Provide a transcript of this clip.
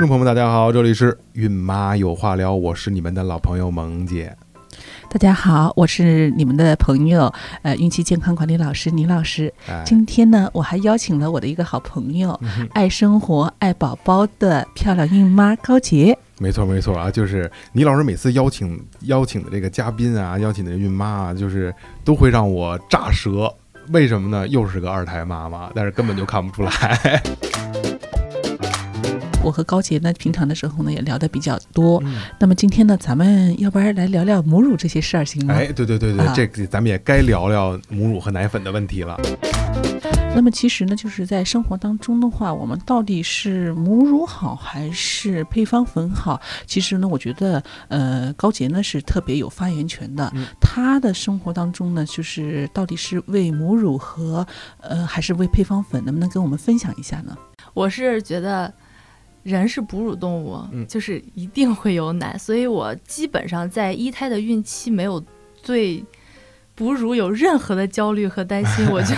听众朋友们，大家好，这里是孕妈有话聊，我是你们的老朋友萌姐。大家好，我是你们的朋友，呃，孕期健康管理老师倪老师。哎，今天呢，我还邀请了我的一个好朋友，爱生活、爱宝宝的漂亮孕妈高洁。没错没错啊，就是倪老师每次邀请邀请的这个嘉宾啊，邀请的孕妈啊，就是都会让我炸舌。为什么呢？又是个二胎妈妈，但是根本就看不出来。我和高洁呢，平常的时候呢也聊得比较多。嗯那么今天呢，咱们要不然来聊聊母乳这些事儿，行吗？哎，对对对对，啊这个咱们也该聊聊母乳和奶粉的问题了。那么其实呢，就是在生活当中的话，我们到底是母乳好还是配方粉好？其实呢，我觉得呃，高洁呢是特别有发言权的。嗯她的生活当中呢，就是到底是喂母乳和呃还是喂配方粉，能不能跟我们分享一下呢？我是觉得人是哺乳动物，嗯。就是一定会有奶，所以我基本上在一胎的孕期没有对哺乳有任何的焦虑和担心，我就